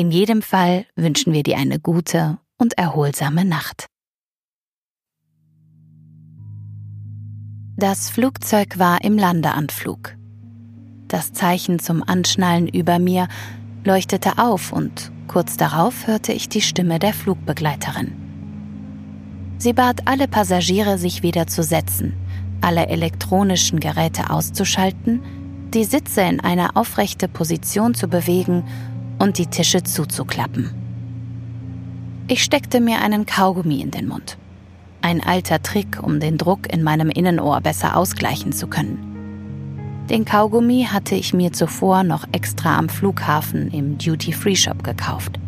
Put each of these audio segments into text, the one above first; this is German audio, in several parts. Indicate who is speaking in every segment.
Speaker 1: In jedem Fall wünschen wir dir eine gute und erholsame Nacht. Das Flugzeug war im Landeanflug. Das Zeichen zum Anschnallen über mir leuchtete auf und kurz darauf hörte ich die Stimme der Flugbegleiterin. Sie bat alle Passagiere, sich wieder zu setzen, alle elektronischen Geräte auszuschalten, die Sitze in eine aufrechte Position zu bewegen und die Tische zuzuklappen. Ich steckte mir einen Kaugummi in den Mund. Ein alter Trick, um den Druck in meinem Innenohr besser ausgleichen zu können. Den Kaugummi hatte ich mir zuvor noch extra am Flughafen im Duty-Free-Shop gekauft.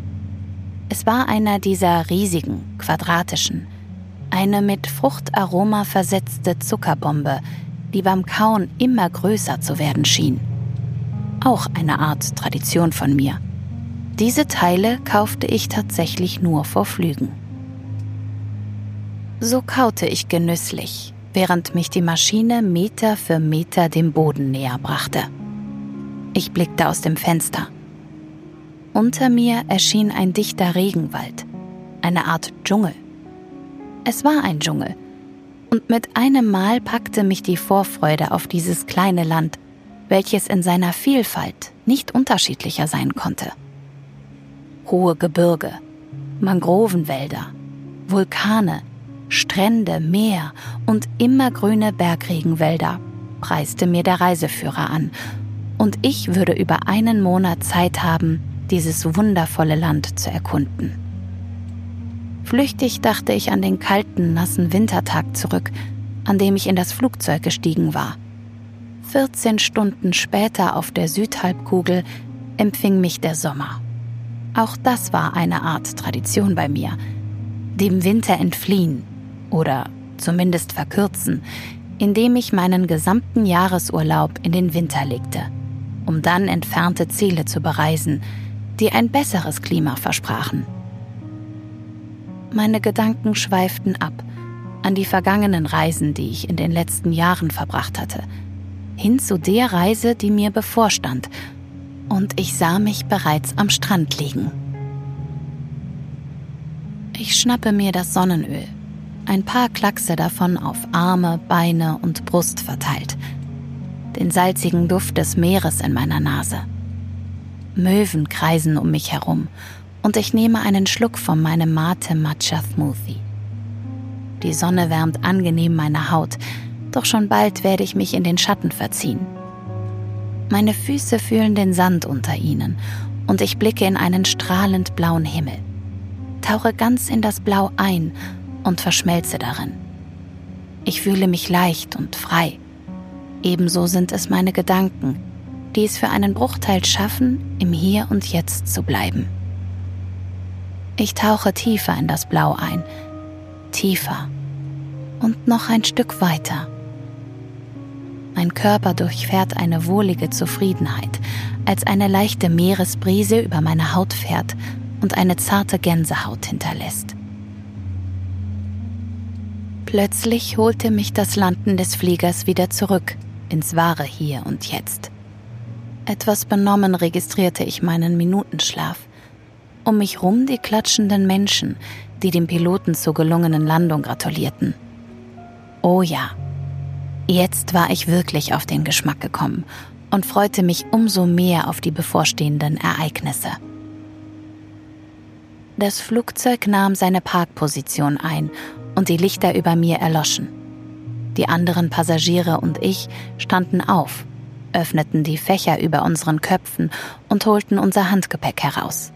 Speaker 1: Es war einer dieser riesigen, quadratischen, eine mit Fruchtaroma versetzte Zuckerbombe, die beim Kauen immer größer zu werden schien. Auch eine Art Tradition von mir. Diese Teile kaufte ich tatsächlich nur vor Flügen. So kaute ich genüsslich, während mich die Maschine Meter für Meter dem Boden näher brachte. Ich blickte aus dem Fenster. Unter mir erschien ein dichter Regenwald, eine Art Dschungel. Es war ein Dschungel, und mit einem Mal packte mich die Vorfreude auf dieses kleine Land, welches in seiner Vielfalt nicht unterschiedlicher sein konnte hohe Gebirge, Mangrovenwälder, Vulkane, Strände, Meer und immergrüne Bergregenwälder, preiste mir der Reiseführer an, und ich würde über einen Monat Zeit haben, dieses wundervolle Land zu erkunden. Flüchtig dachte ich an den kalten, nassen Wintertag zurück, an dem ich in das Flugzeug gestiegen war. 14 Stunden später auf der Südhalbkugel empfing mich der Sommer. Auch das war eine Art Tradition bei mir. Dem Winter entfliehen oder zumindest verkürzen, indem ich meinen gesamten Jahresurlaub in den Winter legte, um dann entfernte Ziele zu bereisen, die ein besseres Klima versprachen. Meine Gedanken schweiften ab an die vergangenen Reisen, die ich in den letzten Jahren verbracht hatte, hin zu der Reise, die mir bevorstand und ich sah mich bereits am Strand liegen. Ich schnappe mir das Sonnenöl, ein paar Klackse davon auf Arme, Beine und Brust verteilt, den salzigen Duft des Meeres in meiner Nase. Möwen kreisen um mich herum und ich nehme einen Schluck von meinem Mate Matcha Smoothie. Die Sonne wärmt angenehm meine Haut, doch schon bald werde ich mich in den Schatten verziehen meine Füße fühlen den Sand unter ihnen und ich blicke in einen strahlend blauen Himmel. Tauche ganz in das Blau ein und verschmelze darin. Ich fühle mich leicht und frei. Ebenso sind es meine Gedanken, die es für einen Bruchteil schaffen, im Hier und Jetzt zu bleiben. Ich tauche tiefer in das Blau ein, tiefer und noch ein Stück weiter. Mein Körper durchfährt eine wohlige Zufriedenheit, als eine leichte Meeresbrise über meine Haut fährt und eine zarte Gänsehaut hinterlässt. Plötzlich holte mich das Landen des Fliegers wieder zurück ins wahre Hier und Jetzt. Etwas benommen registrierte ich meinen Minutenschlaf. Um mich rum die klatschenden Menschen, die dem Piloten zur gelungenen Landung gratulierten. Oh ja, Jetzt war ich wirklich auf den Geschmack gekommen und freute mich umso mehr auf die bevorstehenden Ereignisse. Das Flugzeug nahm seine Parkposition ein und die Lichter über mir erloschen. Die anderen Passagiere und ich standen auf, öffneten die Fächer über unseren Köpfen und holten unser Handgepäck heraus.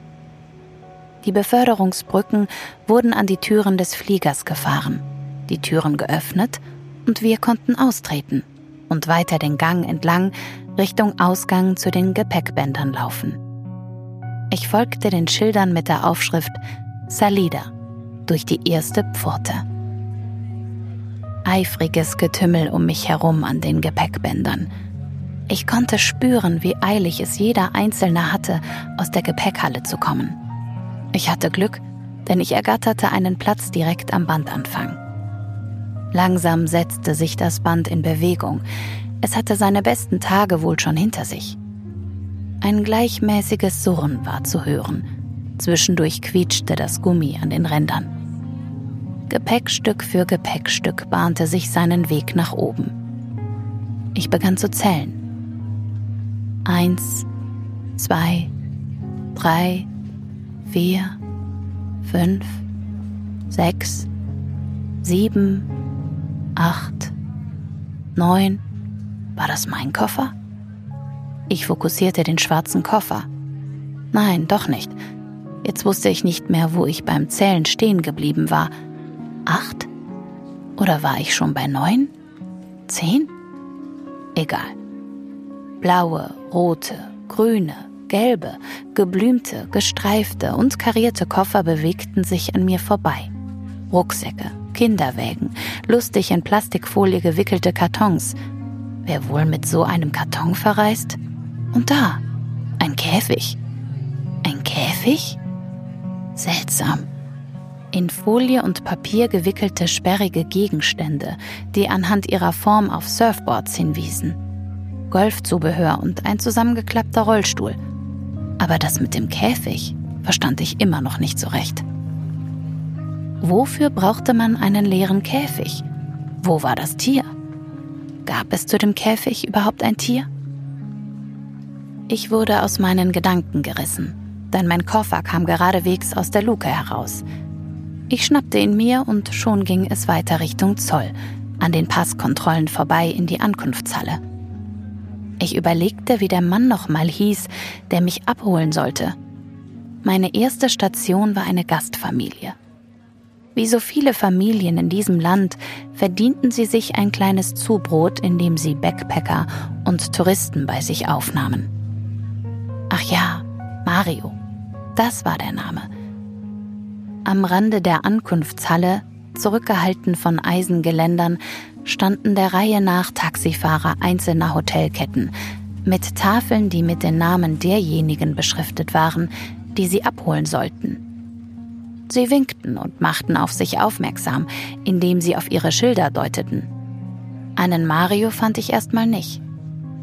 Speaker 1: Die Beförderungsbrücken wurden an die Türen des Fliegers gefahren, die Türen geöffnet und wir konnten austreten und weiter den Gang entlang Richtung Ausgang zu den Gepäckbändern laufen. Ich folgte den Schildern mit der Aufschrift Salida durch die erste Pforte. Eifriges Getümmel um mich herum an den Gepäckbändern. Ich konnte spüren, wie eilig es jeder Einzelne hatte, aus der Gepäckhalle zu kommen. Ich hatte Glück, denn ich ergatterte einen Platz direkt am Bandanfang. Langsam setzte sich das Band in Bewegung. Es hatte seine besten Tage wohl schon hinter sich. Ein gleichmäßiges Surren war zu hören. Zwischendurch quietschte das Gummi an den Rändern. Gepäckstück für Gepäckstück bahnte sich seinen Weg nach oben. Ich begann zu zählen. Eins, zwei, drei, vier, fünf, sechs, sieben, acht, neun. War das mein Koffer? Ich fokussierte den schwarzen Koffer. Nein, doch nicht. Jetzt wusste ich nicht mehr, wo ich beim Zählen stehen geblieben war. Acht? Oder war ich schon bei neun? Zehn? Egal. Blaue, rote, grüne, gelbe, geblümte, gestreifte und karierte Koffer bewegten sich an mir vorbei. Rucksäcke, Kinderwägen, lustig in Plastikfolie gewickelte Kartons. Wer wohl mit so einem Karton verreist? Und da, ein Käfig. Ein Käfig? Seltsam. In Folie und Papier gewickelte sperrige Gegenstände, die anhand ihrer Form auf Surfboards hinwiesen. Golfzubehör und ein zusammengeklappter Rollstuhl. Aber das mit dem Käfig verstand ich immer noch nicht so recht. Wofür brauchte man einen leeren Käfig? Wo war das Tier? Gab es zu dem Käfig überhaupt ein Tier? Ich wurde aus meinen Gedanken gerissen, denn mein Koffer kam geradewegs aus der Luke heraus. Ich schnappte ihn mir und schon ging es weiter Richtung Zoll, an den Passkontrollen vorbei in die Ankunftshalle. Ich überlegte, wie der Mann nochmal hieß, der mich abholen sollte. Meine erste Station war eine Gastfamilie. Wie so viele Familien in diesem Land verdienten sie sich ein kleines Zubrot, indem sie Backpacker und Touristen bei sich aufnahmen. Ach ja, Mario, das war der Name. Am Rande der Ankunftshalle, zurückgehalten von Eisengeländern, standen der Reihe nach Taxifahrer einzelner Hotelketten mit Tafeln, die mit den Namen derjenigen beschriftet waren, die sie abholen sollten. Sie winkten und machten auf sich aufmerksam, indem sie auf ihre Schilder deuteten. Einen Mario fand ich erstmal nicht.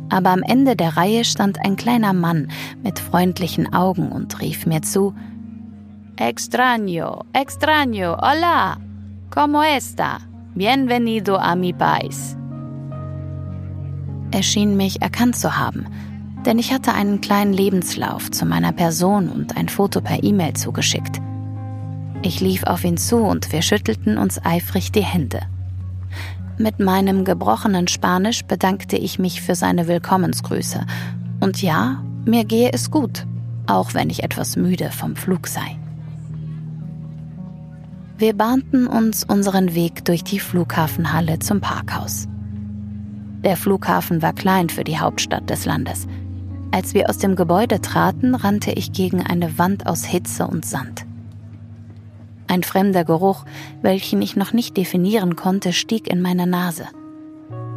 Speaker 1: Aber am Ende der Reihe stand ein kleiner Mann mit freundlichen Augen und rief mir zu: Extraño, extraño, hola, ¿cómo está? Bienvenido a mi país. Er schien mich erkannt zu haben, denn ich hatte einen kleinen Lebenslauf zu meiner Person und ein Foto per E-Mail zugeschickt. Ich lief auf ihn zu und wir schüttelten uns eifrig die Hände. Mit meinem gebrochenen Spanisch bedankte ich mich für seine Willkommensgrüße. Und ja, mir gehe es gut, auch wenn ich etwas müde vom Flug sei. Wir bahnten uns unseren Weg durch die Flughafenhalle zum Parkhaus. Der Flughafen war klein für die Hauptstadt des Landes. Als wir aus dem Gebäude traten, rannte ich gegen eine Wand aus Hitze und Sand. Ein fremder Geruch, welchen ich noch nicht definieren konnte, stieg in meine Nase.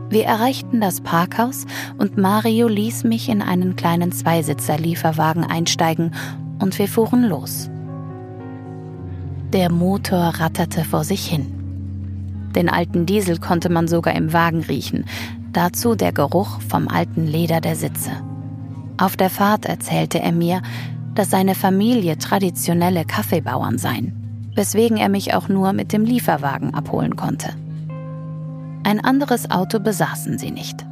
Speaker 1: Wir erreichten das Parkhaus und Mario ließ mich in einen kleinen Zweisitzer-Lieferwagen einsteigen und wir fuhren los. Der Motor ratterte vor sich hin. Den alten Diesel konnte man sogar im Wagen riechen, dazu der Geruch vom alten Leder der Sitze. Auf der Fahrt erzählte er mir, dass seine Familie traditionelle Kaffeebauern seien weswegen er mich auch nur mit dem Lieferwagen abholen konnte. Ein anderes Auto besaßen sie nicht.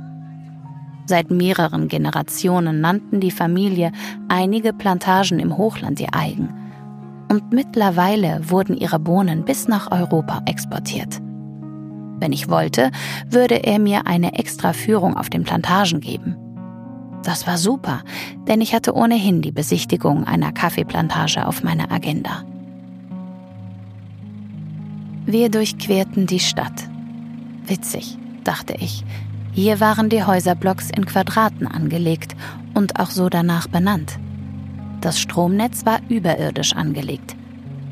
Speaker 1: Seit mehreren Generationen nannten die Familie einige Plantagen im Hochland ihr eigen. Und mittlerweile wurden ihre Bohnen bis nach Europa exportiert. Wenn ich wollte, würde er mir eine extra Führung auf den Plantagen geben. Das war super, denn ich hatte ohnehin die Besichtigung einer Kaffeeplantage auf meiner Agenda. Wir durchquerten die Stadt. Witzig, dachte ich. Hier waren die Häuserblocks in Quadraten angelegt und auch so danach benannt. Das Stromnetz war überirdisch angelegt.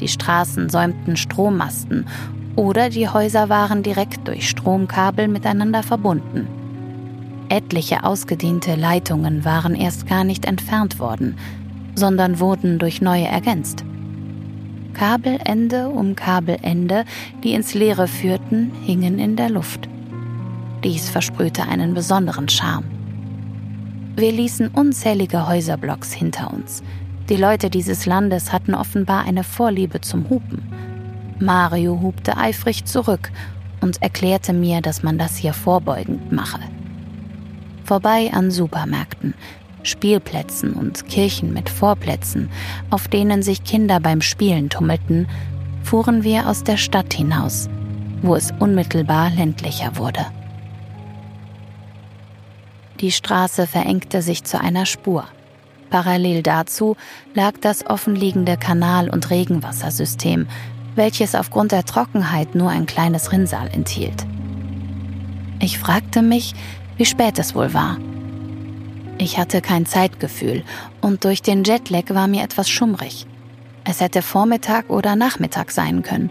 Speaker 1: Die Straßen säumten Strommasten oder die Häuser waren direkt durch Stromkabel miteinander verbunden. Etliche ausgedehnte Leitungen waren erst gar nicht entfernt worden, sondern wurden durch neue ergänzt. Kabelende um Kabelende, die ins Leere führten, hingen in der Luft. Dies versprühte einen besonderen Charme. Wir ließen unzählige Häuserblocks hinter uns. Die Leute dieses Landes hatten offenbar eine Vorliebe zum Hupen. Mario hupte eifrig zurück und erklärte mir, dass man das hier vorbeugend mache. Vorbei an Supermärkten, Spielplätzen und Kirchen mit Vorplätzen, auf denen sich Kinder beim Spielen tummelten, fuhren wir aus der Stadt hinaus, wo es unmittelbar ländlicher wurde. Die Straße verengte sich zu einer Spur. Parallel dazu lag das offenliegende Kanal- und Regenwassersystem, welches aufgrund der Trockenheit nur ein kleines Rinnsal enthielt. Ich fragte mich, wie spät es wohl war. Ich hatte kein Zeitgefühl und durch den Jetlag war mir etwas schummrig. Es hätte Vormittag oder Nachmittag sein können.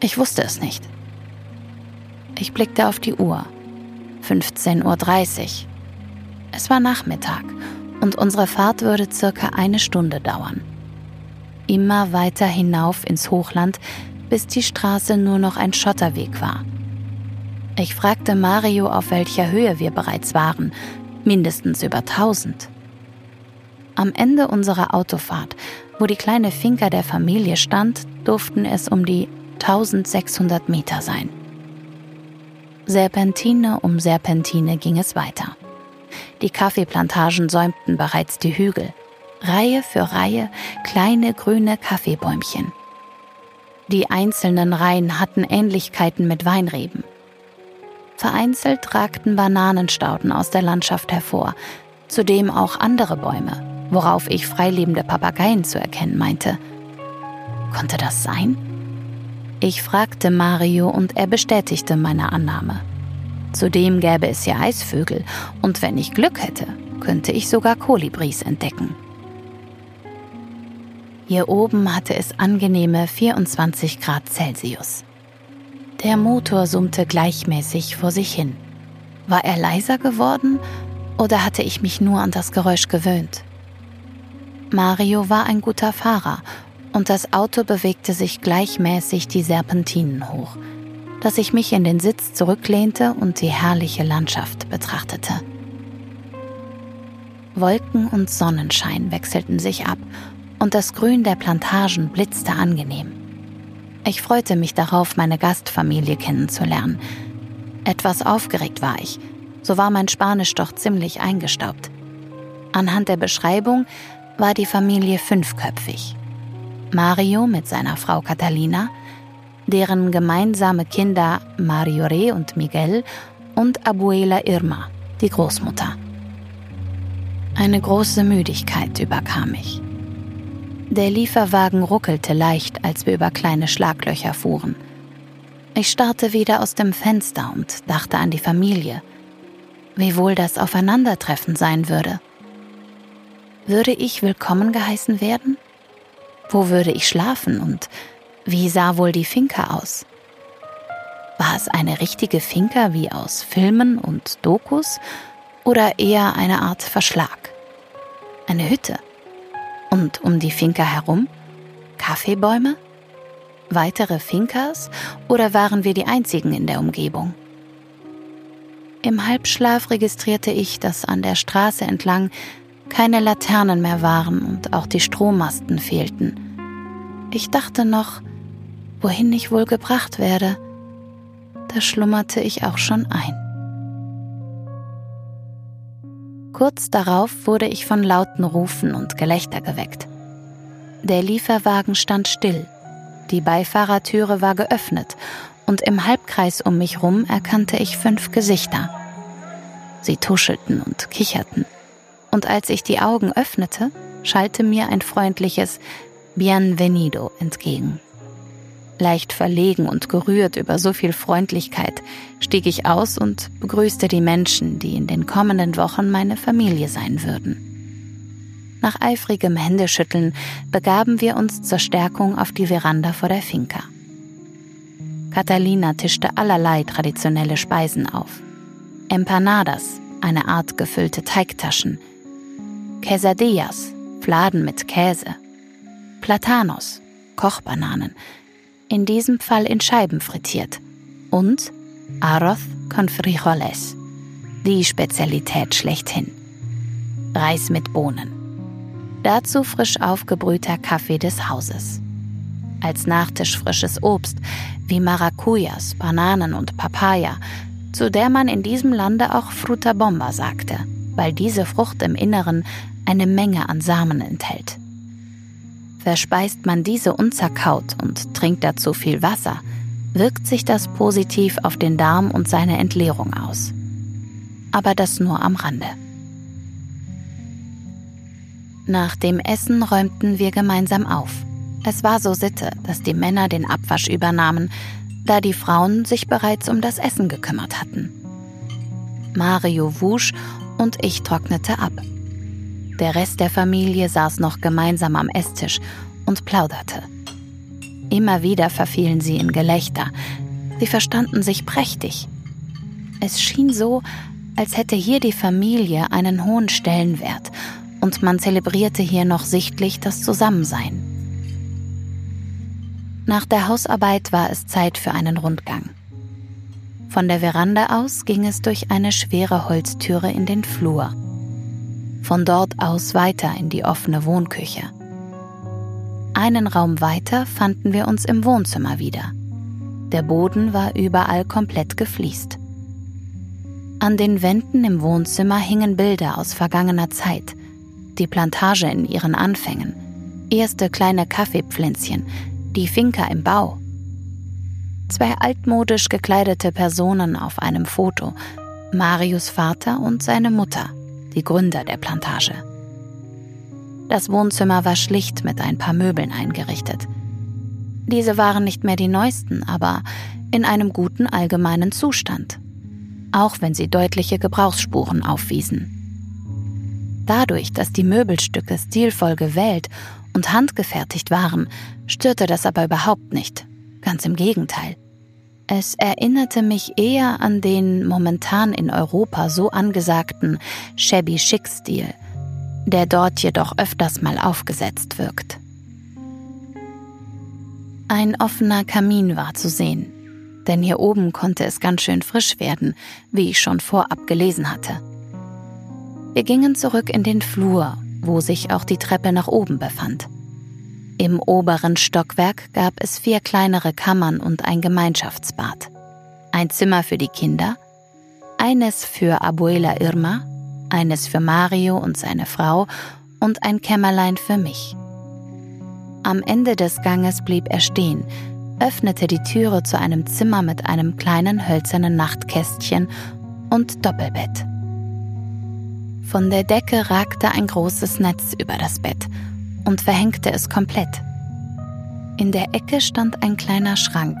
Speaker 1: Ich wusste es nicht. Ich blickte auf die Uhr. 15.30 Uhr. Es war Nachmittag und unsere Fahrt würde circa eine Stunde dauern. Immer weiter hinauf ins Hochland, bis die Straße nur noch ein Schotterweg war. Ich fragte Mario, auf welcher Höhe wir bereits waren, mindestens über 1000. Am Ende unserer Autofahrt, wo die kleine Finca der Familie stand, durften es um die 1600 Meter sein. Serpentine um Serpentine ging es weiter. Die Kaffeeplantagen säumten bereits die Hügel. Reihe für Reihe kleine grüne Kaffeebäumchen. Die einzelnen Reihen hatten Ähnlichkeiten mit Weinreben. Vereinzelt ragten Bananenstauden aus der Landschaft hervor, zudem auch andere Bäume, worauf ich freilebende Papageien zu erkennen meinte. Konnte das sein? Ich fragte Mario und er bestätigte meine Annahme. Zudem gäbe es hier Eisvögel und wenn ich Glück hätte, könnte ich sogar Kolibris entdecken. Hier oben hatte es angenehme 24 Grad Celsius. Der Motor summte gleichmäßig vor sich hin. War er leiser geworden oder hatte ich mich nur an das Geräusch gewöhnt? Mario war ein guter Fahrer und das Auto bewegte sich gleichmäßig die Serpentinen hoch, dass ich mich in den Sitz zurücklehnte und die herrliche Landschaft betrachtete. Wolken und Sonnenschein wechselten sich ab und das Grün der Plantagen blitzte angenehm. Ich freute mich darauf, meine Gastfamilie kennenzulernen. Etwas aufgeregt war ich, so war mein Spanisch doch ziemlich eingestaubt. Anhand der Beschreibung war die Familie fünfköpfig. Mario mit seiner Frau Catalina, deren gemeinsame Kinder Mariore und Miguel und Abuela Irma, die Großmutter. Eine große Müdigkeit überkam mich. Der Lieferwagen ruckelte leicht, als wir über kleine Schlaglöcher fuhren. Ich starrte wieder aus dem Fenster und dachte an die Familie. Wie wohl das Aufeinandertreffen sein würde. Würde ich willkommen geheißen werden? Wo würde ich schlafen und wie sah wohl die Finca aus? War es eine richtige Finca wie aus Filmen und Dokus oder eher eine Art Verschlag? Eine Hütte? Und um die Finca herum? Kaffeebäume? Weitere Fincas oder waren wir die einzigen in der Umgebung? Im Halbschlaf registrierte ich, dass an der Straße entlang keine Laternen mehr waren und auch die Strommasten fehlten. Ich dachte noch, wohin ich wohl gebracht werde. Da schlummerte ich auch schon ein. Kurz darauf wurde ich von lauten Rufen und Gelächter geweckt. Der Lieferwagen stand still, die Beifahrertüre war geöffnet und im Halbkreis um mich rum erkannte ich fünf Gesichter. Sie tuschelten und kicherten, und als ich die Augen öffnete, schallte mir ein freundliches Bienvenido entgegen. Leicht verlegen und gerührt über so viel Freundlichkeit stieg ich aus und begrüßte die Menschen, die in den kommenden Wochen meine Familie sein würden. Nach eifrigem Händeschütteln begaben wir uns zur Stärkung auf die Veranda vor der Finca. Catalina tischte allerlei traditionelle Speisen auf. Empanadas, eine Art gefüllte Teigtaschen, Quesadillas, Fladen mit Käse, Platanos, Kochbananen, in diesem Fall in Scheiben frittiert, und Arroz con frijoles, die Spezialität schlechthin. Reis mit Bohnen. Dazu frisch aufgebrühter Kaffee des Hauses. Als Nachtisch frisches Obst wie Maracujas, Bananen und Papaya, zu der man in diesem Lande auch Fruta Bomba sagte, weil diese Frucht im Inneren eine Menge an Samen enthält. Verspeist man diese unzerkaut und trinkt dazu viel Wasser, wirkt sich das positiv auf den Darm und seine Entleerung aus. Aber das nur am Rande. Nach dem Essen räumten wir gemeinsam auf. Es war so Sitte, dass die Männer den Abwasch übernahmen, da die Frauen sich bereits um das Essen gekümmert hatten. Mario wusch und ich trocknete ab. Der Rest der Familie saß noch gemeinsam am Esstisch und plauderte. Immer wieder verfielen sie in Gelächter. Sie verstanden sich prächtig. Es schien so, als hätte hier die Familie einen hohen Stellenwert und man zelebrierte hier noch sichtlich das Zusammensein. Nach der Hausarbeit war es Zeit für einen Rundgang. Von der Veranda aus ging es durch eine schwere Holztüre in den Flur von dort aus weiter in die offene Wohnküche. Einen Raum weiter fanden wir uns im Wohnzimmer wieder. Der Boden war überall komplett gefliest. An den Wänden im Wohnzimmer hingen Bilder aus vergangener Zeit, die Plantage in ihren Anfängen, erste kleine Kaffeepflänzchen, die Finca im Bau. Zwei altmodisch gekleidete Personen auf einem Foto, Marius Vater und seine Mutter die Gründer der Plantage. Das Wohnzimmer war schlicht mit ein paar Möbeln eingerichtet. Diese waren nicht mehr die neuesten, aber in einem guten allgemeinen Zustand, auch wenn sie deutliche Gebrauchsspuren aufwiesen. Dadurch, dass die Möbelstücke stilvoll gewählt und handgefertigt waren, störte das aber überhaupt nicht. Ganz im Gegenteil. Es erinnerte mich eher an den momentan in Europa so angesagten shabby chic Stil, der dort jedoch öfters mal aufgesetzt wirkt. Ein offener Kamin war zu sehen, denn hier oben konnte es ganz schön frisch werden, wie ich schon vorab gelesen hatte. Wir gingen zurück in den Flur, wo sich auch die Treppe nach oben befand. Im oberen Stockwerk gab es vier kleinere Kammern und ein Gemeinschaftsbad. Ein Zimmer für die Kinder, eines für Abuela Irma, eines für Mario und seine Frau und ein Kämmerlein für mich. Am Ende des Ganges blieb er stehen, öffnete die Türe zu einem Zimmer mit einem kleinen hölzernen Nachtkästchen und Doppelbett. Von der Decke ragte ein großes Netz über das Bett und verhängte es komplett. In der Ecke stand ein kleiner Schrank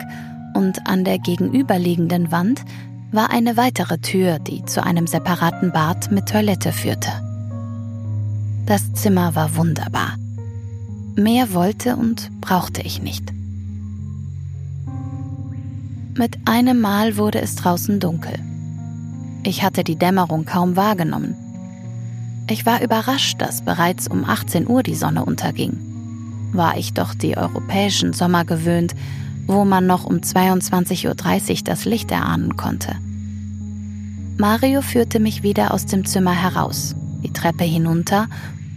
Speaker 1: und an der gegenüberliegenden Wand war eine weitere Tür, die zu einem separaten Bad mit Toilette führte. Das Zimmer war wunderbar. Mehr wollte und brauchte ich nicht. Mit einem Mal wurde es draußen dunkel. Ich hatte die Dämmerung kaum wahrgenommen. Ich war überrascht, dass bereits um 18 Uhr die Sonne unterging. War ich doch die europäischen Sommer gewöhnt, wo man noch um 22.30 Uhr das Licht erahnen konnte. Mario führte mich wieder aus dem Zimmer heraus, die Treppe hinunter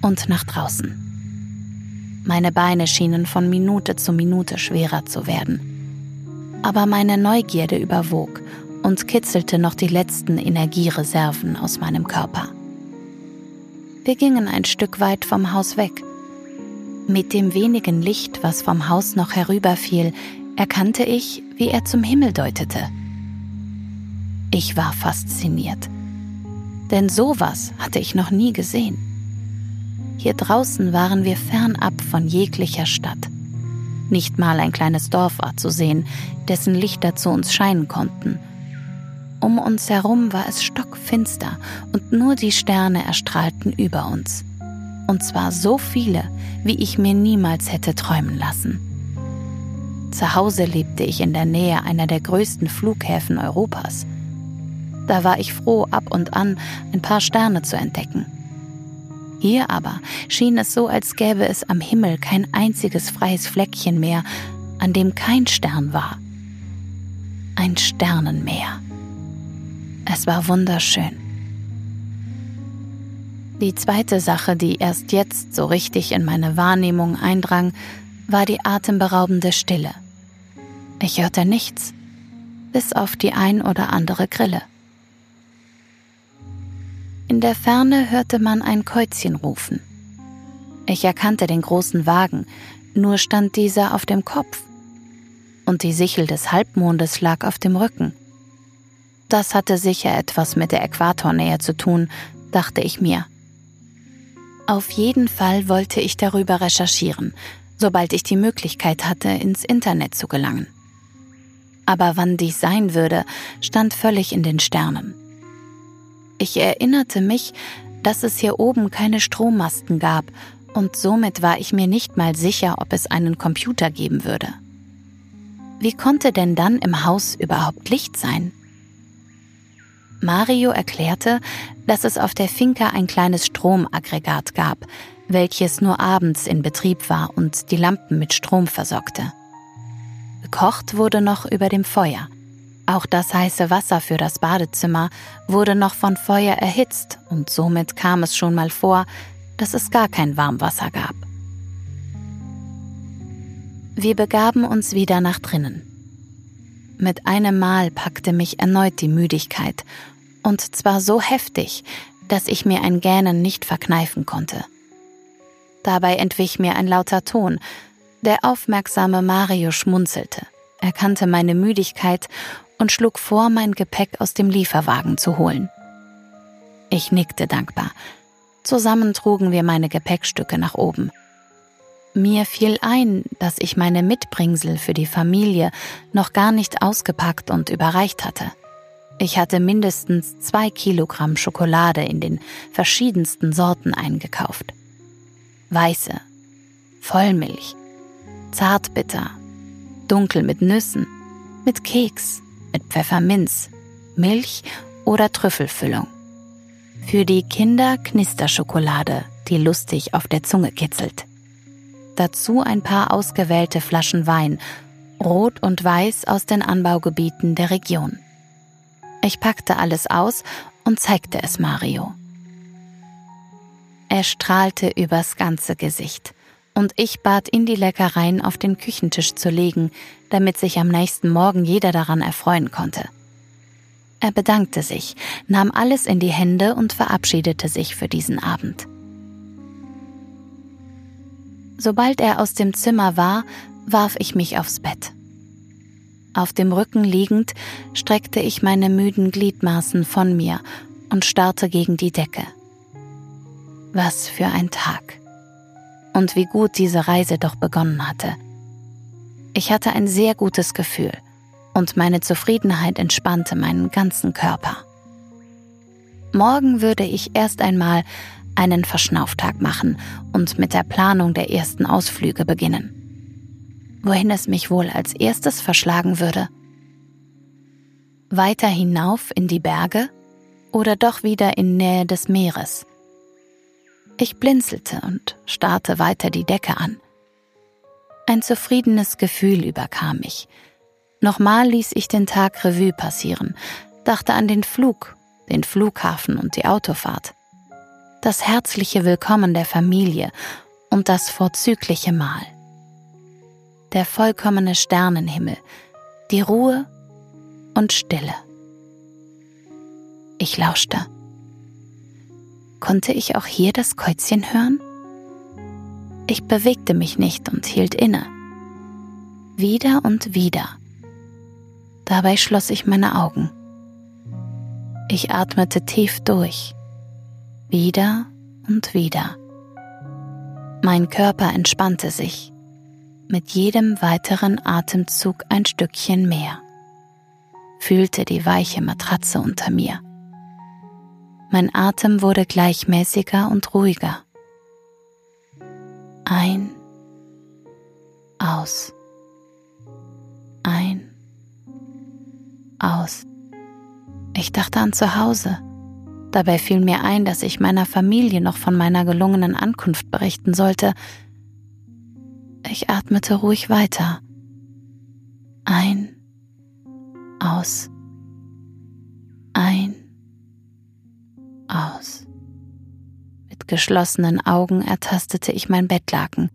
Speaker 1: und nach draußen. Meine Beine schienen von Minute zu Minute schwerer zu werden. Aber meine Neugierde überwog und kitzelte noch die letzten Energiereserven aus meinem Körper. Wir gingen ein Stück weit vom Haus weg. Mit dem wenigen Licht, was vom Haus noch herüberfiel, erkannte ich, wie er zum Himmel deutete. Ich war fasziniert. Denn sowas hatte ich noch nie gesehen. Hier draußen waren wir fernab von jeglicher Stadt. Nicht mal ein kleines Dorf war zu sehen, dessen Lichter zu uns scheinen konnten – um uns herum war es stockfinster und nur die Sterne erstrahlten über uns. Und zwar so viele, wie ich mir niemals hätte träumen lassen. Zu Hause lebte ich in der Nähe einer der größten Flughäfen Europas. Da war ich froh, ab und an ein paar Sterne zu entdecken. Hier aber schien es so, als gäbe es am Himmel kein einziges freies Fleckchen mehr, an dem kein Stern war. Ein Sternenmeer. Es war wunderschön. Die zweite Sache, die erst jetzt so richtig in meine Wahrnehmung eindrang, war die atemberaubende Stille. Ich hörte nichts, bis auf die ein oder andere Grille. In der Ferne hörte man ein Käuzchen rufen. Ich erkannte den großen Wagen, nur stand dieser auf dem Kopf. Und die Sichel des Halbmondes lag auf dem Rücken. Das hatte sicher etwas mit der Äquatornähe zu tun, dachte ich mir. Auf jeden Fall wollte ich darüber recherchieren, sobald ich die Möglichkeit hatte, ins Internet zu gelangen. Aber wann dies sein würde, stand völlig in den Sternen. Ich erinnerte mich, dass es hier oben keine Strommasten gab, und somit war ich mir nicht mal sicher, ob es einen Computer geben würde. Wie konnte denn dann im Haus überhaupt Licht sein? Mario erklärte, dass es auf der Finca ein kleines Stromaggregat gab, welches nur abends in Betrieb war und die Lampen mit Strom versorgte. Gekocht wurde noch über dem Feuer. Auch das heiße Wasser für das Badezimmer wurde noch von Feuer erhitzt und somit kam es schon mal vor, dass es gar kein Warmwasser gab. Wir begaben uns wieder nach drinnen. Mit einem Mal packte mich erneut die Müdigkeit, und zwar so heftig, dass ich mir ein Gähnen nicht verkneifen konnte. Dabei entwich mir ein lauter Ton, der aufmerksame Mario schmunzelte, erkannte meine Müdigkeit und schlug vor, mein Gepäck aus dem Lieferwagen zu holen. Ich nickte dankbar. Zusammen trugen wir meine Gepäckstücke nach oben. Mir fiel ein, dass ich meine Mitbringsel für die Familie noch gar nicht ausgepackt und überreicht hatte. Ich hatte mindestens zwei Kilogramm Schokolade in den verschiedensten Sorten eingekauft. Weiße, Vollmilch, Zartbitter, dunkel mit Nüssen, mit Keks, mit Pfefferminz, Milch oder Trüffelfüllung. Für die Kinder Knisterschokolade, die lustig auf der Zunge kitzelt dazu ein paar ausgewählte Flaschen Wein, rot und weiß aus den Anbaugebieten der Region. Ich packte alles aus und zeigte es Mario. Er strahlte übers ganze Gesicht, und ich bat ihn, die Leckereien auf den Küchentisch zu legen, damit sich am nächsten Morgen jeder daran erfreuen konnte. Er bedankte sich, nahm alles in die Hände und verabschiedete sich für diesen Abend. Sobald er aus dem Zimmer war, warf ich mich aufs Bett. Auf dem Rücken liegend streckte ich meine müden Gliedmaßen von mir und starrte gegen die Decke. Was für ein Tag. Und wie gut diese Reise doch begonnen hatte. Ich hatte ein sehr gutes Gefühl und meine Zufriedenheit entspannte meinen ganzen Körper. Morgen würde ich erst einmal einen Verschnauftag machen und mit der Planung der ersten Ausflüge beginnen. Wohin es mich wohl als erstes verschlagen würde? Weiter hinauf in die Berge oder doch wieder in Nähe des Meeres? Ich blinzelte und starrte weiter die Decke an. Ein zufriedenes Gefühl überkam mich. Nochmal ließ ich den Tag Revue passieren, dachte an den Flug, den Flughafen und die Autofahrt das herzliche Willkommen der Familie und das vorzügliche Mahl. Der vollkommene Sternenhimmel, die Ruhe und Stille. Ich lauschte. Konnte ich auch hier das Käuzchen hören? Ich bewegte mich nicht und hielt inne. Wieder und wieder. Dabei schloss ich meine Augen. Ich atmete tief durch wieder und wieder. Mein Körper entspannte sich, mit jedem weiteren Atemzug ein Stückchen mehr, fühlte die weiche Matratze unter mir. Mein Atem wurde gleichmäßiger und ruhiger. Ein, aus, ein, aus. Ich dachte an zu Hause. Dabei fiel mir ein, dass ich meiner Familie noch von meiner gelungenen Ankunft berichten sollte. Ich atmete ruhig weiter. Ein, aus, ein, aus. Mit geschlossenen Augen ertastete ich mein Bettlaken.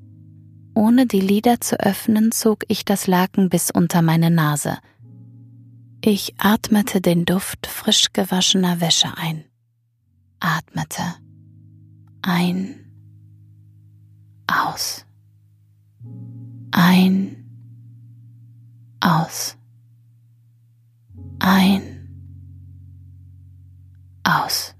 Speaker 1: Ohne die Lider zu öffnen, zog ich das Laken bis unter meine Nase. Ich atmete den Duft frisch gewaschener Wäsche ein. Atmete. Ein, aus, ein, aus, ein, aus.